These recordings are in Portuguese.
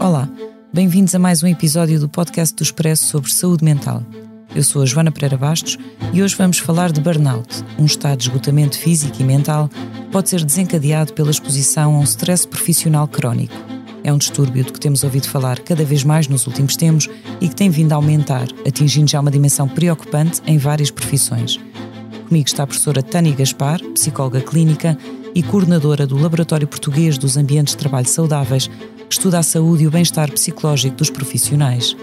Olá, bem-vindos a mais um episódio do podcast do Expresso sobre saúde mental. Eu sou a Joana Pereira Bastos e hoje vamos falar de burnout, um estado de esgotamento físico e mental que pode ser desencadeado pela exposição a um stress profissional crónico. É um distúrbio de que temos ouvido falar cada vez mais nos últimos tempos e que tem vindo a aumentar, atingindo já uma dimensão preocupante em várias profissões. Comigo está a professora Tânia Gaspar, psicóloga clínica e coordenadora do Laboratório Português dos Ambientes de Trabalho Saudáveis, estuda a saúde e o bem-estar psicológico dos profissionais.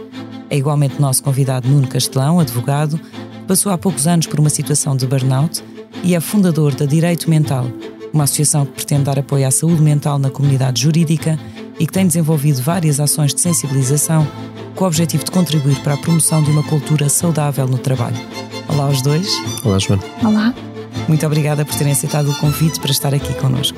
É igualmente nosso convidado Nuno Castelão, advogado, que passou há poucos anos por uma situação de burnout e é fundador da Direito Mental, uma associação que pretende dar apoio à saúde mental na comunidade jurídica e que tem desenvolvido várias ações de sensibilização com o objetivo de contribuir para a promoção de uma cultura saudável no trabalho. Olá aos dois. Olá, Joana. Olá. Muito obrigada por terem aceitado o convite para estar aqui connosco.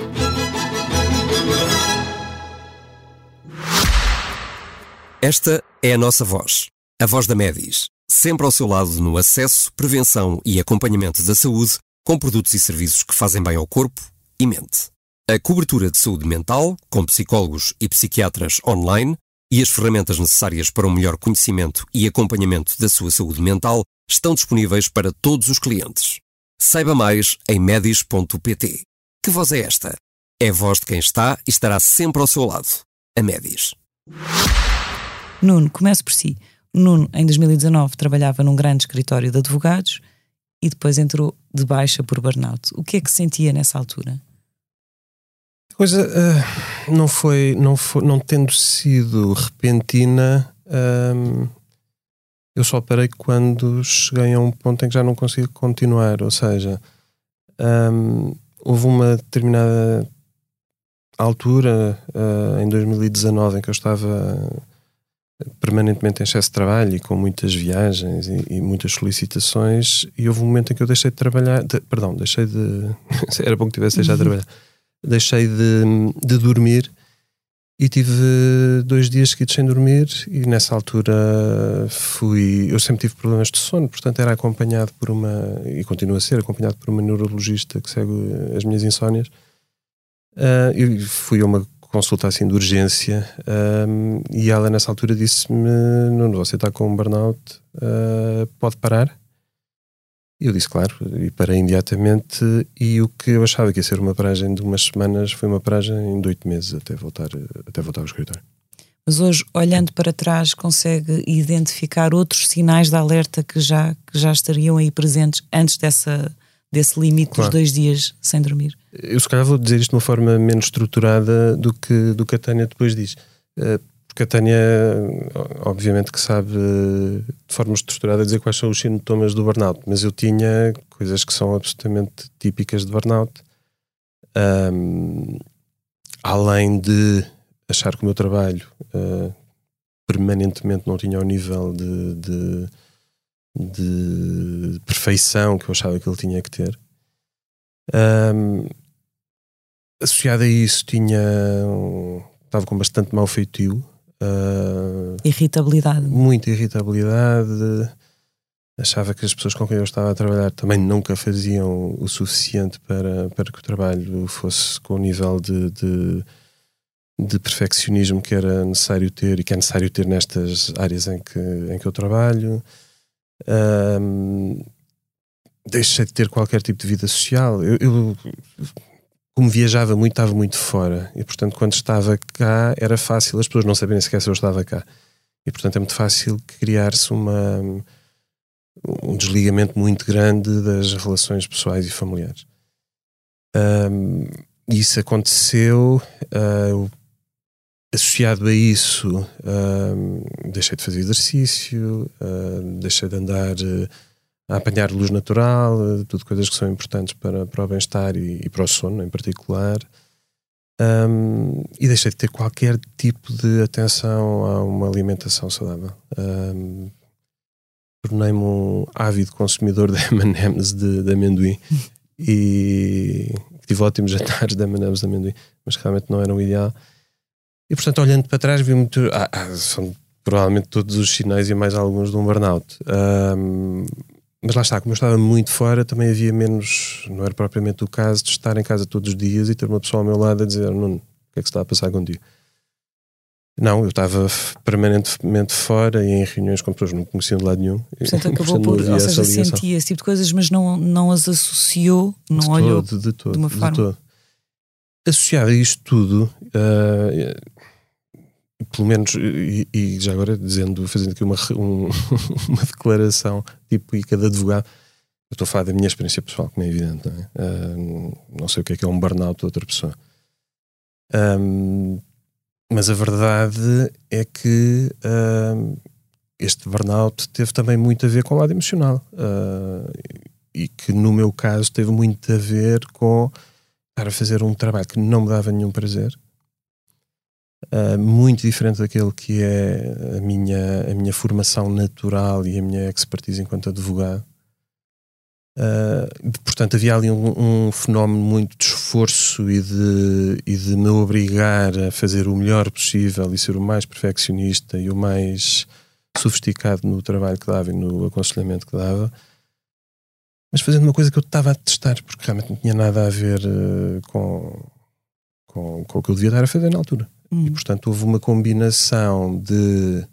Esta é a nossa voz, a voz da Medis, sempre ao seu lado no acesso, prevenção e acompanhamento da saúde, com produtos e serviços que fazem bem ao corpo e mente. A cobertura de saúde mental, com psicólogos e psiquiatras online, e as ferramentas necessárias para um melhor conhecimento e acompanhamento da sua saúde mental estão disponíveis para todos os clientes. Saiba mais em medis.pt. Que voz é esta? É a voz de quem está e estará sempre ao seu lado. A Medis. Nuno, começo por si. Nuno, em 2019, trabalhava num grande escritório de advogados e depois entrou de baixa por burnout. O que é que sentia nessa altura? Coisa ah, não foi, não foi, não tendo sido repentina, eu só parei quando cheguei a um ponto em que já não consigo continuar. Ou seja, ahm, houve uma determinada altura, ah, em 2019, em que eu estava permanentemente em excesso de trabalho e com muitas viagens e, e muitas solicitações e houve um momento em que eu deixei de trabalhar de- perdão, deixei de era bom que tivesse deixado de trabalhar deixei de, de dormir e tive dois dias seguidos sem dormir e nessa altura fui eu sempre tive problemas de sono, portanto era acompanhado por uma, e continua a ser acompanhado por uma neurologista que segue as minhas insónias e fui a uma consulta assim de urgência ahm, e ela nessa altura disse-me Nuno, você está com um burnout ah, pode parar? E eu disse claro, e parei imediatamente e o que eu achava que ia ser uma paragem de umas semanas foi uma paragem de oito meses até voltar, até voltar ao escritório. Mas hoje, olhando para trás, consegue identificar outros sinais de alerta que já, que já estariam aí presentes antes dessa, desse limite Claro. dos dois dias sem dormir? Eu se calhar vou dizer isto de uma forma menos estruturada do que, do que a Tânia depois diz. Eh, Porque a Tânia, obviamente, que sabe eh, de forma estruturada dizer quais são os sintomas do burnout, mas eu tinha coisas que são absolutamente típicas de burnout. Ahm, além de achar que o meu trabalho eh, permanentemente não tinha o nível de, de, de perfeição que eu achava que ele tinha que ter. Ahm, associado a isso tinha um- estava com bastante mau feitio ah, Irritabilidade. muita irritabilidade achava que as pessoas com quem eu estava a trabalhar também nunca faziam o suficiente para, para que o trabalho fosse com o nível de, de, de perfeccionismo que era necessário ter e que é necessário ter nestas áreas em que, em que eu trabalho Ahm, deixei de ter qualquer tipo de vida social eu, eu como viajava muito, estava muito fora. E, portanto, quando estava cá, era fácil as pessoas não saberem sequer se eu estava cá. E, portanto, é muito fácil criar-se uma, um desligamento muito grande das relações pessoais e familiares. Ahm, isso aconteceu. ah, eu- associado a isso, ahm, deixei de fazer exercício, ah, deixei de andar eh, a apanhar luz natural, tudo coisas que são importantes para, para o bem-estar e, e, para o sono em particular. Um, e deixei de ter qualquer tipo de atenção a uma alimentação saudável. Um, Tornei-me um ávido consumidor de M&M's de, de amendoim e tive ótimos jantares de M&M's de amendoim, mas realmente não eram o ideal. E portanto, olhando para trás, vi muito. Ah, ah, são provavelmente todos os sinais e mais alguns de um burnout. Um, mas lá está, como eu estava muito fora, também havia menos, não era propriamente o caso de estar em casa todos os dias e ter uma pessoa ao meu lado a dizer: Nuno, o que é que se está a passar contigo? Não, eu estava permanentemente fora e em reuniões com pessoas que não conheciam de lado nenhum. Portanto, acabou por, ou seja, sentia esse tipo de coisas, mas não, não as associou, não de olhou todo, de, todo, de uma forma. De todo. Associado a isto tudo, uh, pelo menos, e, e, já agora dizendo, fazendo aqui uma, um, uma declaração típica de advogado, eu estou a falar da minha experiência pessoal, como é evidente, não, é? Uh, não sei o que é que é um burnout de outra pessoa. Um, mas a verdade é que uh, este burnout teve também muito a ver com o lado emocional. Uh, e que no meu caso teve muito a ver com estar a fazer um trabalho que não me dava nenhum prazer, uh, muito diferente daquele que é a minha, a minha formação natural e a minha expertise enquanto advogado. Uh, portanto, havia ali um, um, fenómeno muito de esforço e de, e de me obrigar a fazer o melhor possível e ser o mais perfeccionista e o mais sofisticado no trabalho que dava e no aconselhamento que dava, mas fazendo uma coisa que eu estava a testar, porque realmente não tinha nada a ver uh, com, com, com o que eu devia estar a fazer na altura. Hum. E portanto houve uma combinação de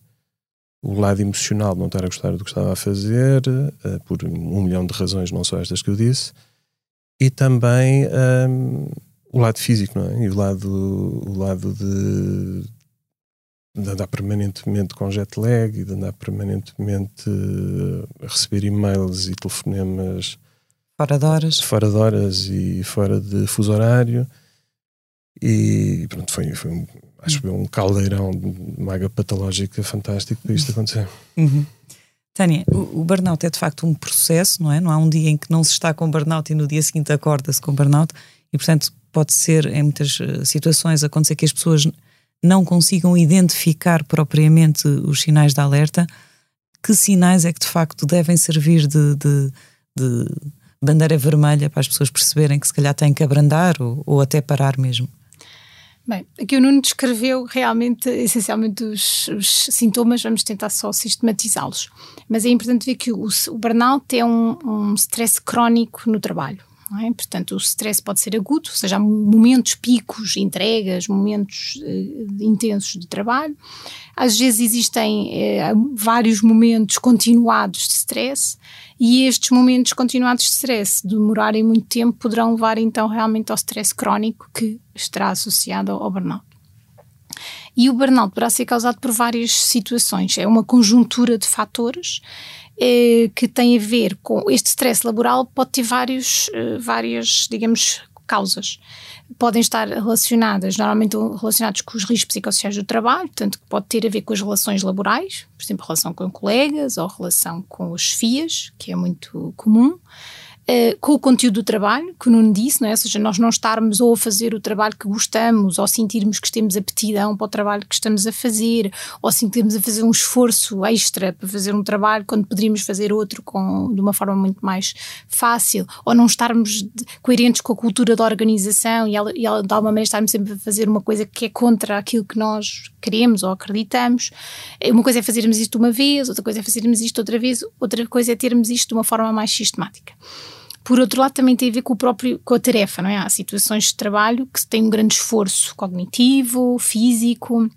o lado emocional de não estar a gostar do que estava a fazer, uh, por um milhão de razões, não só estas que eu disse, e também um, o lado físico, não é? E o lado, o lado de, de andar permanentemente com jet lag e de andar permanentemente a receber e-mails e telefonemas fora de horas, fora de horas e fora de fuso horário. E pronto, foi, foi um, acho que um caldeirão de maga patológica fantástico para isto acontecer. Uhum. Tânia, o, o, burnout é de facto um processo, não é? Não há um dia em que não se está com burnout e no dia seguinte acorda-se com burnout e, portanto, pode ser em muitas eh, situações acontecer que as pessoas não consigam identificar propriamente os sinais de alerta. Que sinais é que de facto devem servir de, de, de bandeira vermelha para as pessoas perceberem que se calhar têm que abrandar ou, ou até parar mesmo? Bem, aqui o Nuno descreveu realmente, essencialmente, os, os sintomas, vamos tentar só sistematizá-los. Mas é importante ver que o, o burnout é um, um stress crónico no trabalho. É? Portanto, o stress pode ser agudo, ou seja, há momentos picos, entregas, momentos uh, intensos de trabalho. Às vezes existem uh, vários momentos continuados de stress e estes momentos continuados de stress demorarem muito tempo poderão levar então realmente ao stress crónico que estará associado ao burnout. E o burnout poderá ser causado por várias situações. É uma conjuntura de fatores eh, que tem a ver com este stress laboral, pode ter vários, eh, várias, digamos, causas. Podem estar relacionadas, normalmente relacionados com os riscos psicossociais do trabalho, portanto, que pode ter a ver com as relações laborais, por exemplo, relação com colegas ou relação com os FIAs, que é muito comum. Uh, com o conteúdo do trabalho, que o Nuno disse, não é? ou seja, nós não estarmos ou a fazer o trabalho que gostamos, ou sentirmos que temos aptidão para o trabalho que estamos a fazer, ou sentirmos a fazer um esforço extra para fazer um trabalho quando poderíamos fazer outro com, de uma forma muito mais fácil, ou não estarmos coerentes com a cultura da organização e, ela, e de alguma maneira estarmos sempre a fazer uma coisa que é contra aquilo que nós queremos ou acreditamos. Uma coisa é fazermos isto uma vez, outra coisa é fazermos isto outra vez, outra coisa é termos isto de uma forma mais sistemática. Por outro lado, também tem a ver com, o próprio, com a tarefa, não é? Há situações de trabalho que têm um grande esforço cognitivo, físico,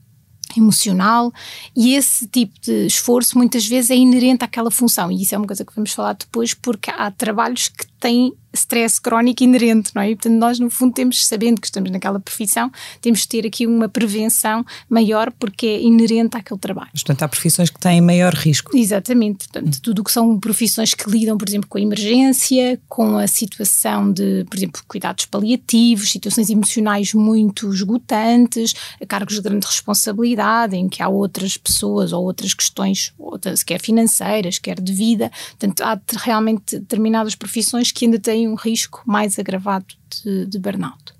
emocional e esse tipo de esforço muitas vezes é inerente àquela função e isso é uma coisa que vamos falar depois porque há trabalhos que têm stress crónico inerente, não é? E, portanto, nós, no fundo, temos, sabendo que estamos naquela profissão, temos de ter aqui uma prevenção maior porque é inerente àquele trabalho. Portanto, há profissões que têm maior risco. Exatamente. Portanto, tudo o que são profissões que lidam, por exemplo, com a emergência, com a situação de, por exemplo, cuidados paliativos, situações emocionais muito esgotantes, cargos de grande responsabilidade, em que há outras pessoas ou outras questões, outras, quer financeiras, quer de vida. Portanto, há realmente determinadas profissões que ainda têm têm um risco mais agravado de, de burnout.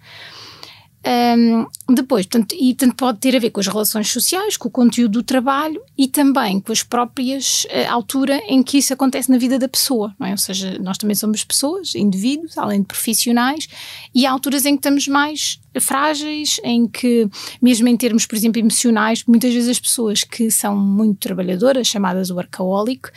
Um, depois, portanto, e tanto pode ter a ver com as relações sociais, com o conteúdo do trabalho e também com as próprias uh, altura em que isso acontece na vida da pessoa, não é? Ou seja, nós também somos pessoas, indivíduos, além de profissionais, e há alturas em que estamos mais frágeis, em que, mesmo em termos, por exemplo, emocionais, muitas vezes as pessoas que são muito trabalhadoras, chamadas workaholic,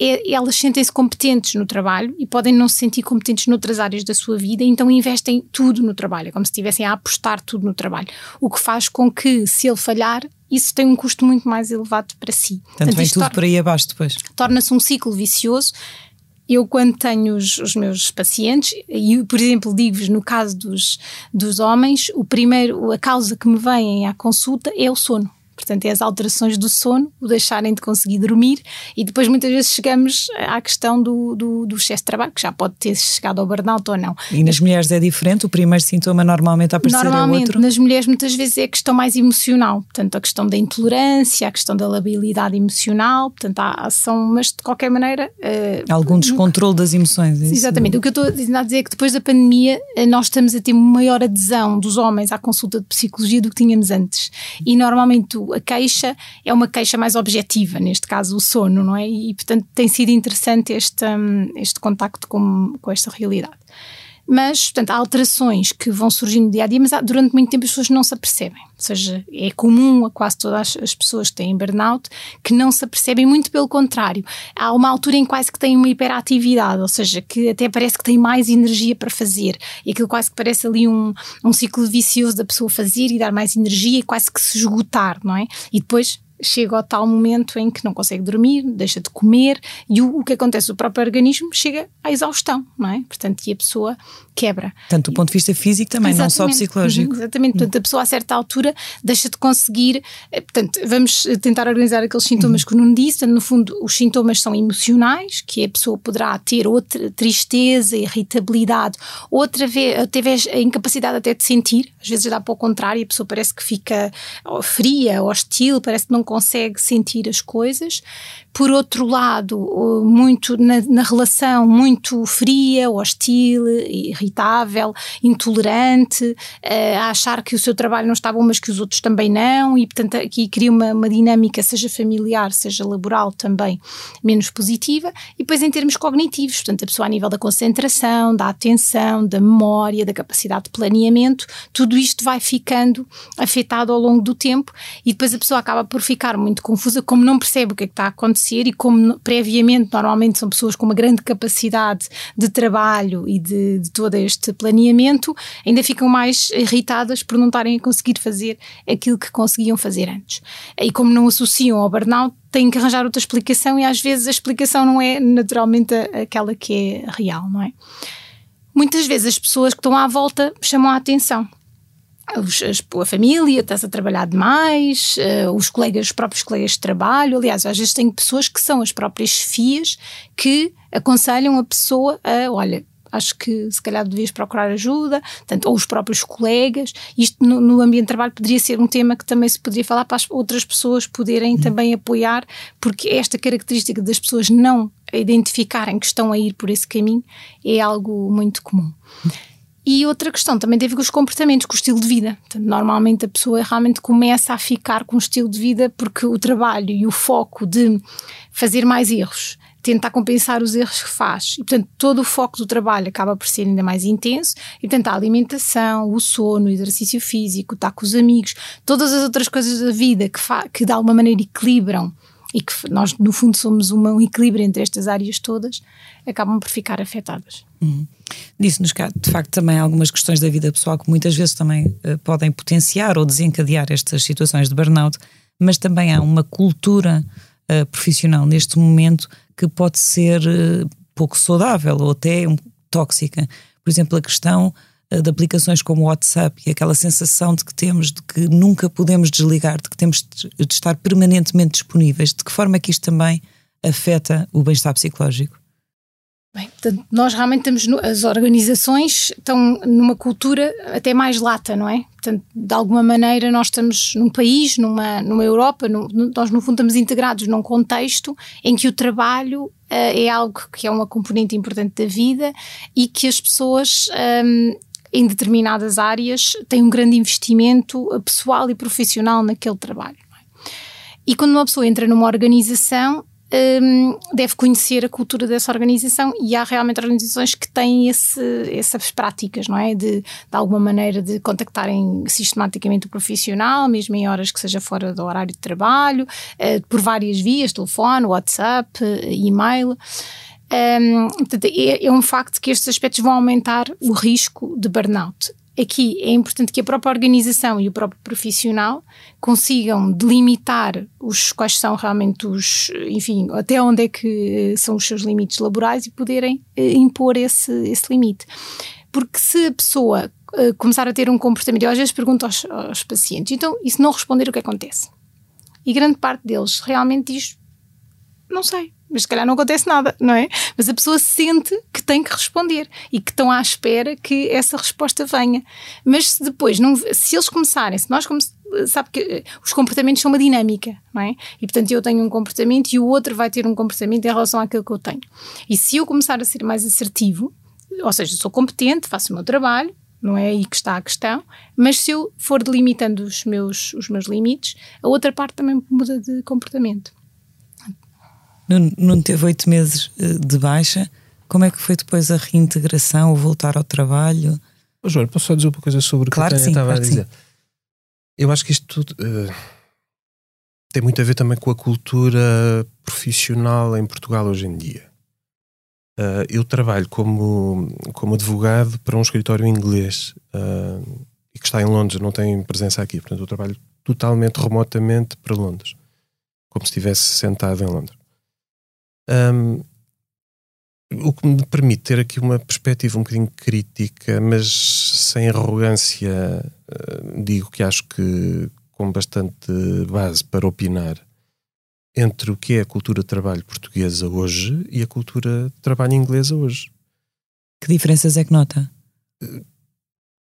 é, elas sentem-se competentes no trabalho e podem não se sentir competentes noutras áreas da sua vida, então investem tudo no trabalho, é como se estivessem a apostar tudo no trabalho. O que faz com que, se ele falhar, isso tem um custo muito mais elevado para si. Portanto, vem tudo por aí abaixo depois. Torna-se um ciclo vicioso. Eu, quando tenho os, os meus pacientes, e por exemplo, digo-vos no caso dos, dos homens, o primeiro, a causa que me vem à consulta é o sono Portanto, é as alterações do sono, o deixarem de conseguir dormir e depois muitas vezes chegamos à questão do, do, do excesso de trabalho, que já pode ter chegado ao burnout ou não. E nas mulheres é diferente? O primeiro sintoma normalmente aparecer normalmente, é outro? nas mulheres muitas vezes é a questão mais emocional, portanto a questão da intolerância, a questão da labilidade emocional, portanto há ação, mas de qualquer maneira... Uh, Algum descontrole das emoções. É exatamente, o que eu estou a dizer é que depois da pandemia eh, nós estamos a ter maior adesão dos homens à consulta de psicologia do que tínhamos antes e normalmente a queixa é uma queixa mais objetiva, neste caso o sono, não é? E, portanto, tem sido interessante este, um, este contacto com, com esta realidade. Mas, portanto, há alterações que vão surgindo no dia a dia, mas há, durante muito tempo as pessoas não se apercebem. Ou seja, é comum a quase todas as pessoas que têm burnout que não se apercebem, muito pelo contrário. Há uma altura em quase que têm uma hiperatividade, ou seja, que até parece que têm mais energia para fazer. E aquilo quase que parece ali um, um ciclo vicioso da pessoa fazer e dar mais energia e quase que se esgotar, não é? E depois chega ao tal momento em que não consegue dormir, deixa de comer e o, o que acontece? O próprio organismo chega à exaustão, não é? Portanto, e a pessoa quebra. Tanto do ponto de vista físico também, exatamente, não só psicológico. Exatamente, portanto, a pessoa a certa altura deixa de conseguir, eh, portanto, vamos tentar organizar aqueles sintomas uhum. que o Nuno disse, no fundo, os sintomas são emocionais, que a pessoa poderá ter outra tristeza, irritabilidade, outra vez, teve a incapacidade até de sentir, às vezes dá para o contrário, a pessoa parece que fica fria, hostil, parece que não consegue sentir as coisas. Por outro lado, muito na, na relação muito fria, hostil, irritável, intolerante, uh, a achar que o seu trabalho não está bom, mas que os outros também não, e portanto aqui cria uma, uma dinâmica, seja familiar, seja laboral também, menos positiva. E depois em termos cognitivos, portanto a pessoa a nível da concentração, da atenção, da memória, da capacidade de planeamento, tudo isto vai ficando afetado ao longo do tempo e depois a pessoa acaba por ficar ficar muito confusa, como não percebe o que é que está a acontecer e como previamente normalmente são pessoas com uma grande capacidade de trabalho e de, de todo este planeamento, ainda ficam mais irritadas por não estarem a conseguir fazer aquilo que conseguiam fazer antes. E como não associam ao burnout, têm que arranjar outra explicação e às vezes a explicação não é naturalmente aquela que é real, não é? Muitas vezes as pessoas que estão à volta chamam a atenção a família, estás a trabalhar demais, uh, os colegas, os próprios colegas de trabalho. Aliás, às vezes tenho pessoas que são as próprias FIAs que aconselham a pessoa a, olha, acho que se calhar devias procurar ajuda, tanto, ou os próprios colegas. Isto no, no, ambiente de trabalho poderia ser um tema que também se poderia falar para as outras pessoas poderem uhum. também apoiar, porque esta característica das pessoas não identificarem que estão a ir por esse caminho é algo muito comum. E outra questão também tem a ver com os comportamentos, com o estilo de vida. Normalmente a pessoa realmente começa a ficar com o estilo de vida porque o trabalho e o foco de fazer mais erros, tentar compensar os erros que faz. E, portanto, todo o foco do trabalho acaba por ser ainda mais intenso. E, portanto, a alimentação, o sono, o exercício físico, estar com os amigos, todas as outras coisas da vida que, que de alguma maneira equilibram e que nós, no fundo, somos uma, um equilíbrio entre estas áreas todas, acabam por ficar afetadas. Uhum. Disse-nos cá, de facto, também algumas questões da vida pessoal que muitas vezes também uh, podem potenciar ou desencadear estas situações de burnout, mas também há uma cultura uh, profissional neste momento que pode ser uh, pouco saudável ou até um, tóxica. Por exemplo, a questão de aplicações como o WhatsApp e aquela sensação de que temos de que nunca podemos desligar, de que temos de estar permanentemente disponíveis. De que forma é que isto também afeta o bem-estar psicológico? Bem, portanto, nós realmente temos, as organizações estão numa cultura até mais lata, não é? Portanto, de alguma maneira nós estamos num país, numa, numa Europa, no, nós no fundo estamos integrados num contexto em que o trabalho uh, é algo que é uma componente importante da vida e que as pessoas um, em determinadas áreas têm um grande investimento pessoal e profissional naquele trabalho. É? E quando uma pessoa entra numa organização, um, deve conhecer a cultura dessa organização e há realmente organizações que têm esse, essas práticas, não é? De, de alguma maneira de contactarem sistematicamente o profissional, mesmo em horas que seja fora do horário de trabalho, uh, por várias vias, telefone, WhatsApp, uh, e-mail. Um, é, é um facto que estes aspectos vão aumentar o risco de burnout aqui é importante que a própria organização e o próprio profissional consigam delimitar os quais são realmente os, enfim, até onde é que são os seus limites laborais e poderem eh, impor esse, esse limite. Porque se a pessoa uh, começar a ter um comportamento, eu às vezes pergunto aos, aos pacientes, então, e se não responder, o que acontece? E grande parte deles realmente diz, não sei, mas se calhar não acontece nada, não é? Mas a pessoa sente que tem que responder e que estão à espera que essa resposta venha. Mas se depois, não, se eles começarem, se nós começarmos sabe que eh, os comportamentos são uma dinâmica, não é? E portanto eu tenho um comportamento e o outro vai ter um comportamento em relação àquilo que eu tenho. E se eu começar a ser mais assertivo, ou seja, sou competente, faço o meu trabalho, não é aí que está a questão, mas se eu for delimitando os meus, os meus limites, a outra parte também muda de comportamento. Não teve oito meses eh, de baixa. Como é que foi depois a reintegração, o voltar ao trabalho? Oh, João, posso só dizer uma coisa sobre o claro que a sim, estava claro a dizer? Sim. Eu acho que isto tudo uh, tem muito a ver também com a cultura profissional em Portugal hoje em dia. Uh, eu trabalho como, como advogado para um escritório inglês uh, e que está em Londres, não tem presença aqui. Portanto, eu trabalho totalmente remotamente para Londres, como se estivesse sentado em Londres. Um, o que me permite ter aqui uma perspectiva um bocadinho crítica, mas sem arrogância, uh, digo que acho que com bastante base para opinar entre o que é a cultura de trabalho portuguesa hoje e a cultura de trabalho inglesa hoje. Que diferenças é que nota?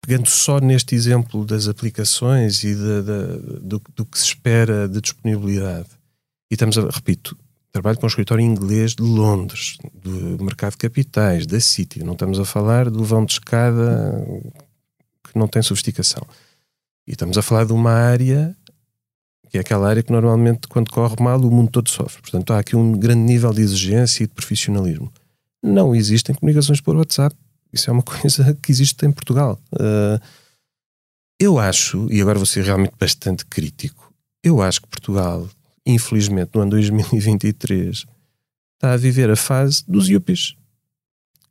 Pegando só neste exemplo das aplicações e de, do, do que se espera de disponibilidade, e estamos a, repito, trabalho com um escritório inglês de Londres, do mercado de capitais, da City. Não estamos a falar do vão de escada que não tem sofisticação. E estamos a falar de uma área que é aquela área que normalmente, quando corre mal, o mundo todo sofre. Portanto, há aqui um grande nível de exigência e de profissionalismo. Não existem comunicações por WhatsApp. Isso é uma coisa que existe em Portugal. Uh, eu acho, e agora vou ser realmente bastante crítico, eu acho que Portugal infelizmente, no ano 2023, está a viver a fase dos yuppies,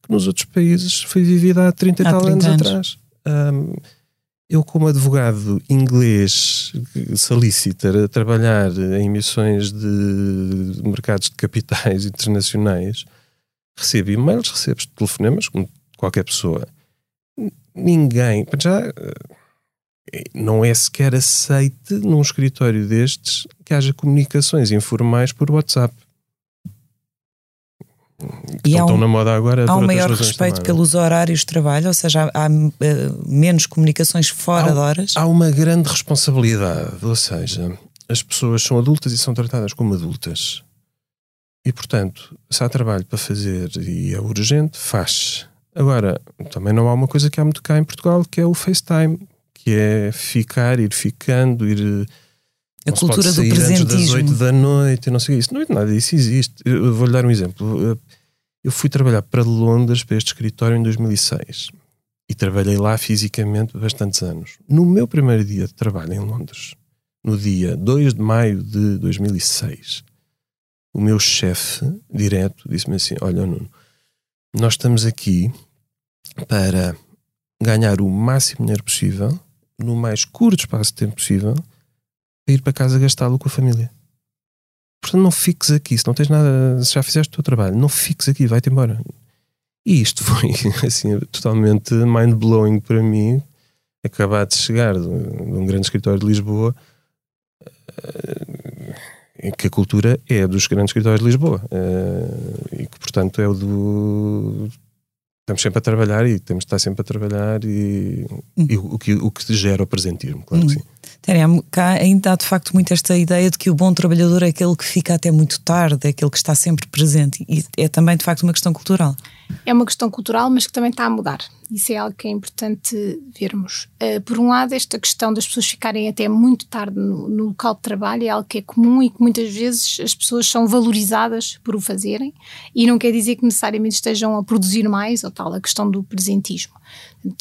que nos outros países foi vivida há 30 e tal 30 anos, anos, atrás. Um, eu, como advogado inglês solicitor a trabalhar em missões de mercados de capitais internacionais, recebo e-mails, recebo telefonemas, como qualquer pessoa. Ninguém, já não é sequer aceite num escritório destes que haja comunicações informais por WhatsApp. Que e estão, um, na moda agora. Há um maior respeito também, é? pelos horários de trabalho, ou seja, há, há uh, menos comunicações fora há, de horas? Há uma grande responsabilidade, ou seja, as pessoas são adultas e são tratadas como adultas. E, portanto, se há trabalho para fazer e é urgente, faz. Agora, também não há uma coisa que há muito cá em Portugal, que é o FaceTime que é ficar, ir ficando, ir. A cultura do presentismo. das 8 da noite, não sei isso. Não, nada disso existe. Eu vou-lhe dar um exemplo. Eu fui trabalhar para Londres, para este escritório, em 2006. E trabalhei lá fisicamente bastantes anos. No meu primeiro dia de trabalho em Londres, no dia 2 de maio de 2006, o meu chefe direto disse-me assim: Olha, Nuno, nós estamos aqui para ganhar o máximo dinheiro possível no mais curto espaço de tempo possível, para ir para casa gastá-lo com a família. Portanto, não fiques aqui. Se não tens nada, se já fizeste o teu trabalho, não fiques aqui, vai-te embora. E isto foi assim, totalmente mind-blowing para mim. Acabar de chegar de, um grande escritório de Lisboa, em que a cultura é dos grandes escritórios de Lisboa e que, portanto, é o do estamos sempre a trabalhar e temos de estar sempre a trabalhar e, hum. e o, que, o que gera o presentismo, claro hum. que sim. Tânia, cá ainda há de facto muito esta ideia de que o bom trabalhador é aquele que fica até muito tarde, é aquele que está sempre presente e é também de facto uma questão cultural. É uma questão cultural, mas que também está a mudar. Isso é algo que é importante vermos. Uh, por um lado, esta questão das pessoas ficarem até muito tarde no, no, local de trabalho é algo que é comum e que muitas vezes as pessoas são valorizadas por o fazerem e não quer dizer que necessariamente estejam a produzir mais ou tal, a questão do presentismo.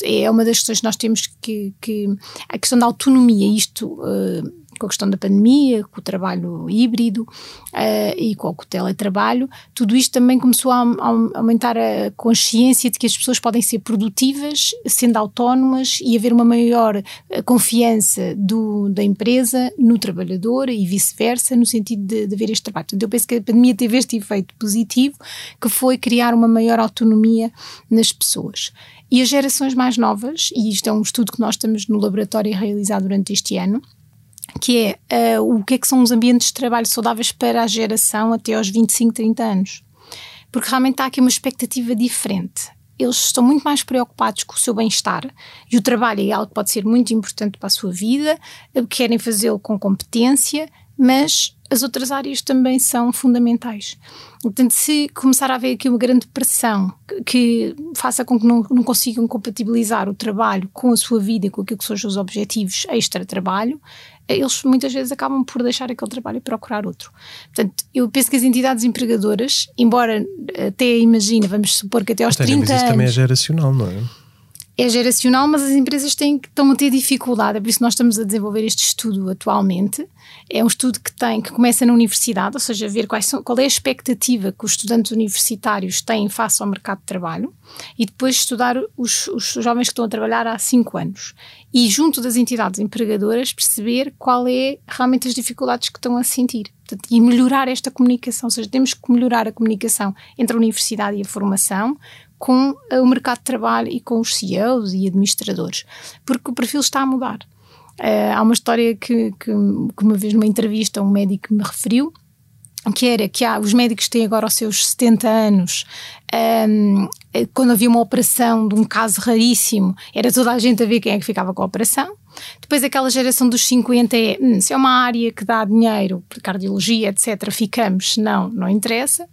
É uma das questões que nós temos que. que a questão da autonomia, isto. Uh, com a questão da pandemia, com o trabalho híbrido uh, e com o teletrabalho, tudo isto também começou a, a, aumentar a consciência de que as pessoas podem ser produtivas, sendo autónomas e haver uma maior eh, confiança do, da empresa no trabalhador e vice-versa, no sentido de, de ver este trabalho. Portanto, eu penso que a pandemia teve este efeito positivo, que foi criar uma maior autonomia nas pessoas. E as gerações mais novas, e isto é um estudo que nós estamos no laboratório a realizar durante este ano, que é uh, o que é que são os ambientes de trabalho saudáveis para a geração até aos 25, 30 anos. Porque realmente há aqui uma expectativa diferente. Eles estão muito mais preocupados com o seu bem-estar e o trabalho é algo que pode ser muito importante para a sua vida, eh, querem fazê-lo com competência, mas as outras áreas também são fundamentais. Portanto, se começar a haver aqui uma grande pressão que, faça com que não, não, consigam compatibilizar o trabalho com a sua vida e com aquilo que são os seus objetivos extra-trabalho, eles muitas vezes acabam por deixar aquele trabalho e procurar outro. Portanto, eu penso que as entidades empregadoras, embora até imagina, vamos supor que até aos Entendi, 30 mas isso anos. também é geracional, não é? É geracional, mas as empresas têm, estão a ter dificuldade, é por isso que nós estamos a desenvolver este estudo atualmente. É um estudo que tem, que começa na universidade, ou seja, ver são, qual é a expectativa que os estudantes universitários têm face ao mercado de trabalho e depois estudar os, os jovens que estão a trabalhar há cinco anos. E junto das entidades empregadoras perceber qual é realmente as dificuldades que estão a sentir. e melhorar esta comunicação, ou seja, temos que melhorar a comunicação entre a universidade e a formação, com eh, o mercado de trabalho e com os CEOs e administradores, porque o perfil está a mudar. Uh, há uma história que, que, que, uma vez numa entrevista um médico me referiu, que era que ah, os médicos têm agora os seus 70 anos, um, quando havia uma operação de um caso raríssimo, era toda a gente a ver quem é que ficava com a operação. Depois aquela geração dos 50 é, hum, se é uma área que dá dinheiro, cardiologia, etc, ficamos, se não, não interessa.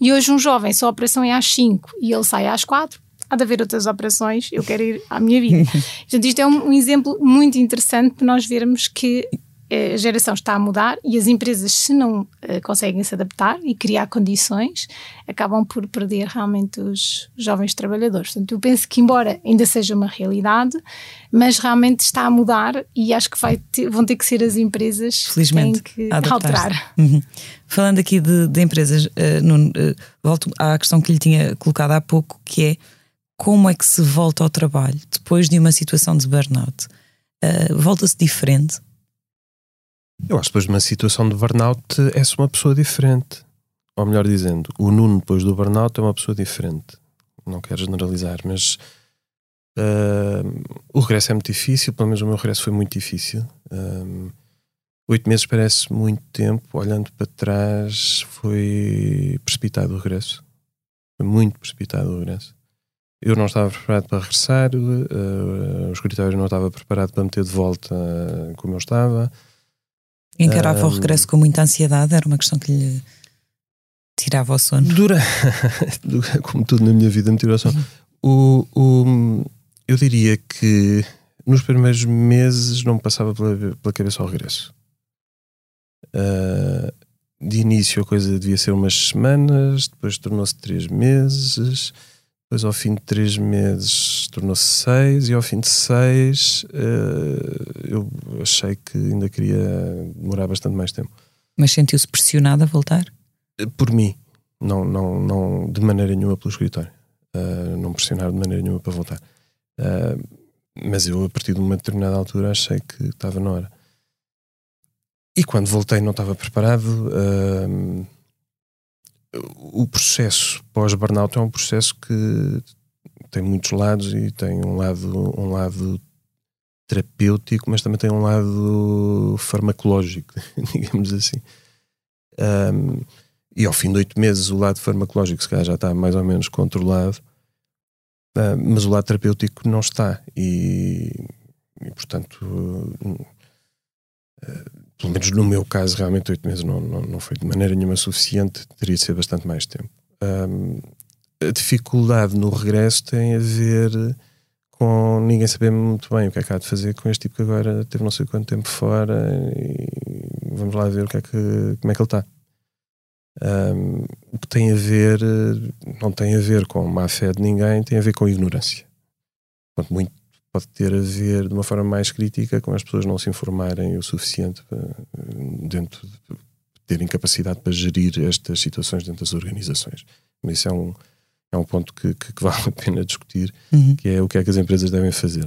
E hoje um jovem, só a operação é às 5 e ele sai às 4, há de haver outras operações, eu quero ir à minha vida. Portanto, isto é um, um exemplo muito interessante para nós vermos que a geração está a mudar e as empresas, se não uh, conseguem se adaptar e criar condições, acabam por perder realmente os jovens trabalhadores. Portanto, eu penso que, embora ainda seja uma realidade, mas realmente está a mudar e acho que ter, vão ter que ser as empresas Felizmente, que têm que alterar. Uhum. Falando aqui de, de empresas, uh, Nuno, uh, volto à questão que lhe tinha colocado há pouco, que é como é que se volta ao trabalho depois de uma situação de burnout? Uh, Volta-se diferente? Eu acho que depois de uma situação de burnout és uma pessoa diferente. Ou melhor dizendo, o Nuno depois do burnout é uma pessoa diferente. Não quero generalizar, mas uh, o regresso é muito difícil, pelo menos o meu regresso foi muito difícil. Um, oito meses parece muito tempo, olhando para trás, foi precipitado o regresso. Foi muito precipitado o regresso. Eu não estava preparado para regressar, uh, o escritório não estava preparado para meter de volta como eu estava. Encarava um, o regresso com muita ansiedade? Era uma questão que lhe tirava o sono? Dura, como tudo na minha vida me tirou o sono. O, o, eu diria que nos primeiros meses não me passava pela, pela cabeça ao regresso. Uh, de início a coisa devia ser umas semanas, depois tornou-se três meses, depois ao fim de três meses tornou-se seis e ao fim de seis uh, eu achei que ainda queria demorar bastante mais tempo. Mas sentiu-se pressionado a voltar? Eh, por mim, não, não, não de maneira nenhuma pelo escritório. Uh, não pressionar de maneira nenhuma para voltar. Uh, mas eu, a partir de uma determinada altura, achei que estava na hora. E quando voltei, não estava preparado. o processo pós-burnout é um processo que tem muitos lados e tem um lado, um lado terapêutico, mas também tem um lado farmacológico, digamos assim. Um, e ao fim de oito meses, o lado farmacológico, se calhar, já está mais ou menos controlado, mas o lado terapêutico não está. E, e portanto, uh, pelo menos no meu caso, realmente oito meses não, não, não, foi de maneira nenhuma suficiente, teria de ser bastante mais tempo. Um, a dificuldade no regresso tem a ver com ninguém saber muito bem o que é que há de fazer com este tipo que agora teve não sei quanto tempo fora e vamos lá ver o que é que, como é que ele está. Um, o que tem a ver, não tem a ver com má fé de ninguém, tem a ver com ignorância. Portanto, muito pode ter a ver de uma forma mais crítica com as pessoas não se informarem o suficiente dentro de terem capacidade para gerir estas situações dentro das organizações. Mas isso é um, é um ponto que, que, que vale a pena discutir, uhum. que é o que é que as empresas devem fazer.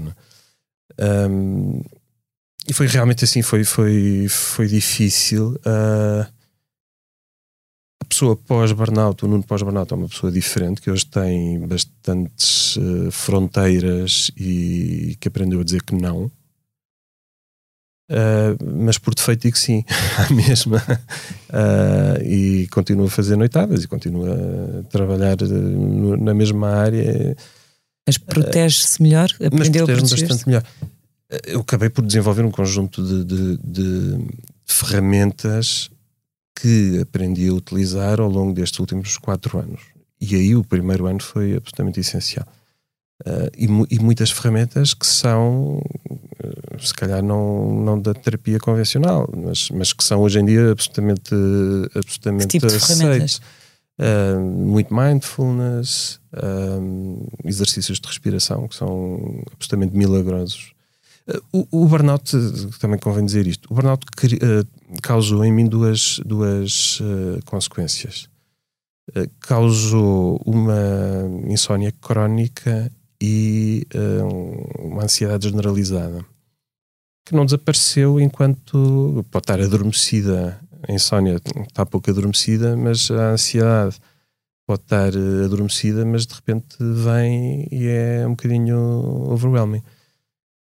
É? Um, e foi realmente assim, foi, foi, foi difícil. Uh, a pessoa pós-burnout, o Nuno pós-burnout é uma pessoa diferente, que hoje tem bastantes uh, fronteiras e que aprendeu a dizer que não. Uh, mas por defeito digo sim, à mesma. Uh, e continua a fazer noitadas e continua a trabalhar no, na mesma área. Mas protege-se melhor? Aprendeu mas protege bastante melhor. Eu acabei por desenvolver um conjunto de, de, de, ferramentas que aprendi a utilizar ao longo destes últimos quatro anos. E aí o primeiro ano foi absolutamente essencial. Uh, e, e, muitas ferramentas que são, se calhar, não, não da terapia convencional, mas, mas que são hoje em dia absolutamente, absolutamente que tipo aceites. Uh, muito mindfulness, exercícios de respiração que são absolutamente milagrosos. o, o burnout, também convém dizer isto, o burnout causou em mim duas, duas consequências. causou uma insónia crónica e uh, uma ansiedade generalizada que não desapareceu enquanto pode estar adormecida. A insónia está pouco adormecida, mas a ansiedade pode estar eh, adormecida, mas de repente vem e é um bocadinho overwhelming.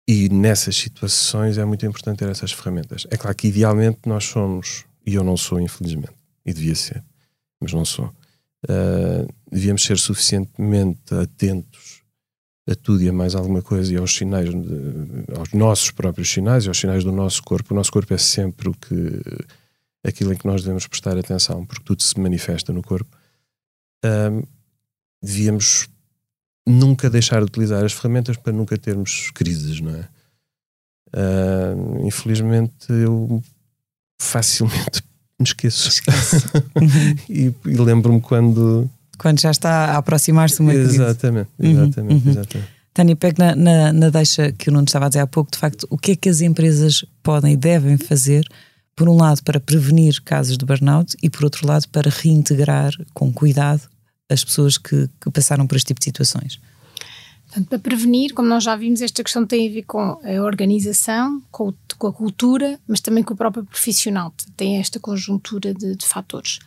E nessas situações é muito importante ter essas ferramentas. É claro que idealmente nós somos, e eu não sou, infelizmente, e devia ser, mas não sou, uh, devíamos ser suficientemente atentos a tudo e a mais alguma coisa e aos sinais, de, aos nossos próprios sinais e aos sinais do nosso corpo. O nosso corpo é sempre o que aquilo em que nós devemos prestar atenção, porque tudo se manifesta no corpo. Um, devíamos nunca deixar de utilizar as ferramentas para nunca termos crises, não é? Uh, infelizmente eu facilmente me esqueço. e, e lembro-me quando quando já está a aproximar-se uma crise. Exatamente, exatamente, uhum, uhum. exatamente. Tânia, pego na, na, na, deixa que o Nuno estava a dizer há pouco, de facto, o que é que as empresas podem e devem fazer, por um lado, para prevenir casos de burnout e, por outro lado, para reintegrar com cuidado as pessoas que, que passaram por este tipo de situações? Portanto, para prevenir, como nós já vimos, esta questão tem a ver com a organização, com, com a cultura, mas também com o próprio profissional. Tem esta conjuntura de, de fatores.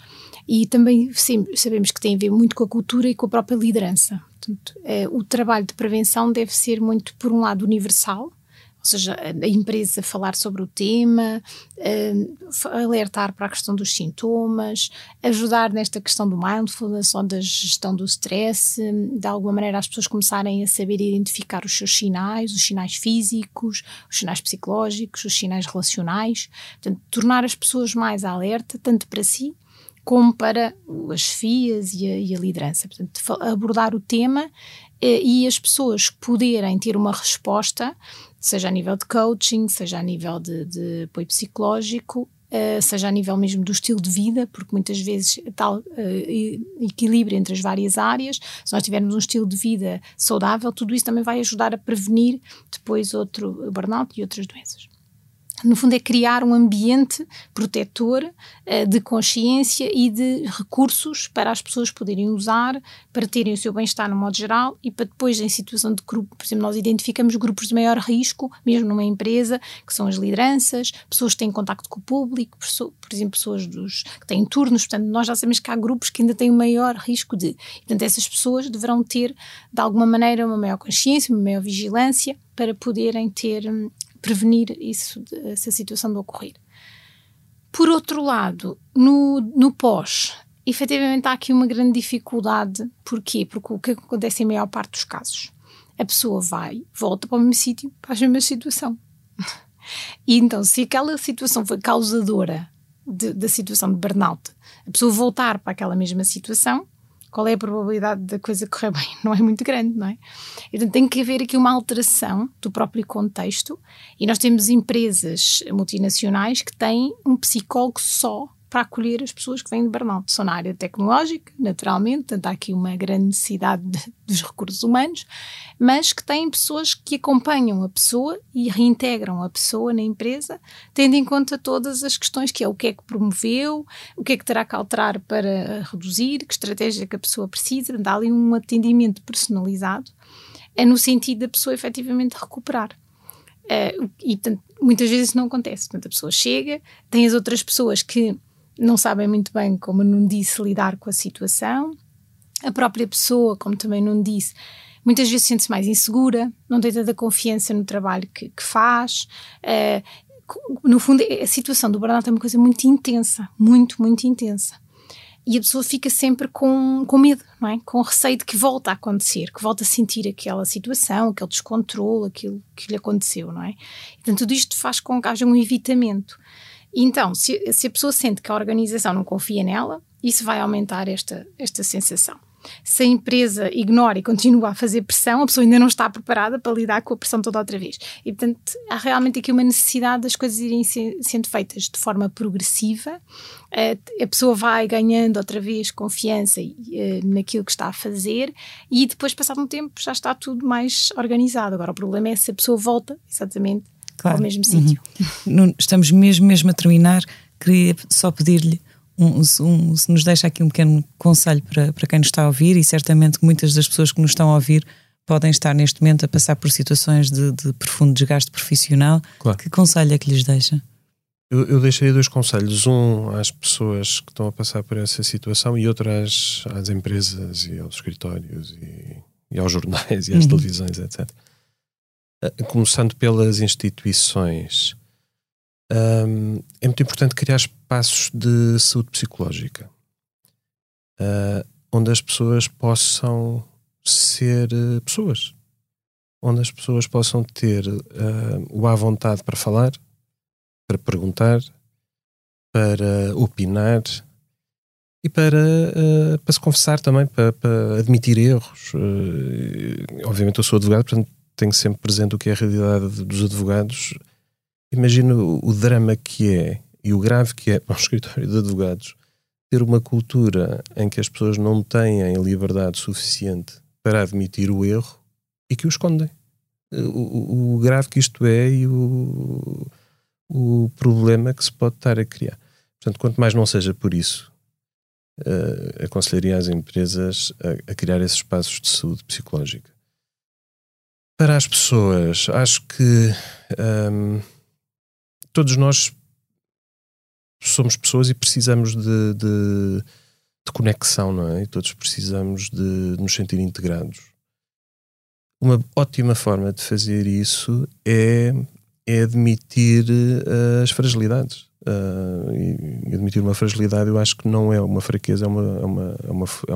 E também sim, sabemos que tem a ver muito com a cultura e com a própria liderança. Portanto, é, o trabalho de prevenção deve ser muito, por um lado, universal, ou seja, a empresa falar sobre o tema, uh, alertar para a questão dos sintomas, ajudar nesta questão do mindfulness ou da gestão do stress, de alguma maneira as pessoas começarem a saber identificar os seus sinais, os sinais físicos, os sinais psicológicos, os sinais relacionais, portanto, tornar as pessoas mais alerta, tanto para si como para as FIAs e a, e a liderança. Portanto, abordar o tema eh, e as pessoas poderem ter uma resposta, seja a nível de coaching, seja a nível de, de apoio psicológico, Uh, seja a nível mesmo do estilo de vida, porque muitas vezes tal uh, equilíbrio entre as várias áreas, se nós tivermos um estilo de vida saudável, tudo isso também vai ajudar a prevenir depois outro burnout e outras doenças. No fundo, é criar um ambiente protetor uh, de consciência e de recursos para as pessoas poderem usar, para terem o seu bem-estar no modo geral e para depois, em situação de grupo, por exemplo, nós identificamos grupos de maior risco, mesmo numa empresa, que são as lideranças, pessoas que têm contacto com o público, por exemplo, pessoas dos, que têm turnos, portanto, nós já sabemos que há grupos que ainda têm o maior risco de. Portanto, essas pessoas deverão ter, de alguma maneira, uma maior consciência, uma maior vigilância para poderem ter hum, prevenir isso, essa situação de ocorrer. Por outro lado, no, no pós, efetivamente há aqui uma grande dificuldade. Porquê? Porque o que acontece em maior parte dos casos? A pessoa vai, volta para o mesmo sítio, para a mesma situação. E então, se aquela situação foi causadora de, da situação de burnout, a pessoa voltar para aquela mesma situação, qual é a probabilidade da coisa correr bem? Não é muito grande, não é? Então tem que haver aqui uma alteração do próprio contexto e nós temos empresas multinacionais que têm um psicólogo só para acolher as pessoas que vêm de burnout. São na área tecnológica, naturalmente, portanto há aqui uma grande necessidade de, dos recursos humanos, mas que têm pessoas que acompanham a pessoa e reintegram a pessoa na empresa, tendo em conta todas as questões que é o que é que promoveu, o que é que terá que alterar para reduzir, que estratégia que a pessoa precisa, dá ali um atendimento personalizado, é no sentido da pessoa efetivamente recuperar. Uh, e portanto, muitas vezes isso não acontece. Portanto, a pessoa chega, tem as outras pessoas que não sabem muito bem, como não disse, lidar com a situação. A própria pessoa, como também não disse, muitas vezes sente-se mais insegura, não tem tanta confiança no trabalho que, que faz. Uh, no fundo, a situação do burnout é uma coisa muito intensa, muito, muito intensa. E a pessoa fica sempre com, com medo, não é? com receio de que volte a acontecer, que volte a sentir aquela situação, aquele descontrole, aquilo que lhe aconteceu, não é? Então, tudo isto faz com que haja um evitamento. Então, se, se a pessoa sente que a organização não confia nela, isso vai aumentar esta, esta sensação. Se a empresa ignora e continua a fazer pressão, a pessoa ainda não está preparada para lidar com a pressão toda outra vez. E, portanto, há realmente aqui uma necessidade das coisas irem ser, sendo feitas de forma progressiva. A, a pessoa vai ganhando outra vez confiança uh, naquilo que está a fazer e depois, passado um tempo, já está tudo mais organizado. Agora, o problema é se a pessoa volta exatamente claro. ao mesmo sítio. Uhum. Estamos mesmo, mesmo a terminar. Queria só pedir-lhe um, um, se nos deixa aqui um pequeno conselho para, para quem nos está a ouvir, e certamente muitas das pessoas que nos estão a ouvir podem estar neste momento a passar por situações de, de profundo desgaste profissional. Claro. Que conselho é que lhes deixa? Eu, eu deixei dois conselhos. Um às pessoas que estão a passar por essa situação e outro às, às empresas e aos escritórios e, e aos jornais e às uhum. televisões, etc. Eh, começando pelas instituições, um, é muito importante criar espaços de saúde psicológica uh, onde as pessoas possam ser uh, pessoas, onde as pessoas possam ter uh, o à vontade para falar, para perguntar, para opinar e para, uh, para se confessar também, para, para admitir erros. Obviamente, eu sou advogado, portanto, tenho sempre presente o que é a realidade dos advogados. Imagino o drama que é e o grave que é para um escritório de advogados ter uma cultura em que as pessoas não têm liberdade suficiente para admitir o erro e que o escondem. O, o, grave que isto é e o, o problema que se pode estar a criar. Portanto, quanto mais não seja por isso, uh, aconselharia as empresas a, a criar esses espaços de saúde psicológica para as pessoas, acho que um, todos nós somos pessoas e precisamos de, de, de, conexão, não é? E todos precisamos de nos sentir integrados. Uma ótima forma de fazer isso é, é admitir uh, as fragilidades. Uh, e admitir uma fragilidade eu acho que não é uma fraqueza, é uma, é uma, é uma, é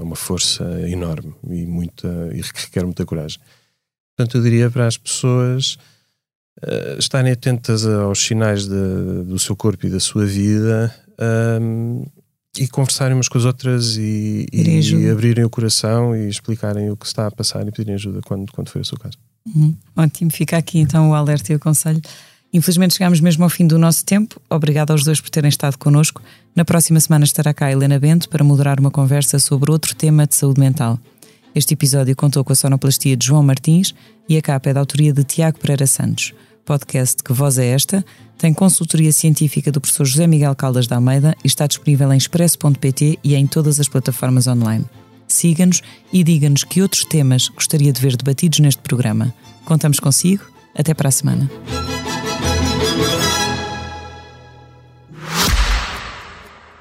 uma, é força enorme e, muita, e requer muita coragem. Portanto, eu diria para as pessoas uh, estarem atentas aos sinais de, do seu corpo e da sua vida um, e conversarem umas com as outras e, e abrirem o coração e explicarem o que está a passar e pedirem ajuda quando, quando for o seu caso. Uhum. Ótimo, fica aqui então o alerta e o conselho. Infelizmente chegamos mesmo ao fim do nosso tempo. Obrigado aos dois por terem estado connosco. Na próxima semana estará cá a Helena Bento para moderar uma conversa sobre outro tema de saúde mental. Este episódio contou com a sonoplastia de João Martins e a capa é da autoria de Tiago Pereira Santos. podcast Que Voz é Esta tem consultoria científica do professor José Miguel Caldas da Almeida e está disponível em expresso.pt e em todas as plataformas online. Siga-nos e diga-nos que outros temas gostaria de ver debatidos neste programa. Contamos consigo. Até para a semana.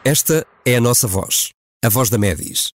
Esta é a nossa voz, a voz da Medis,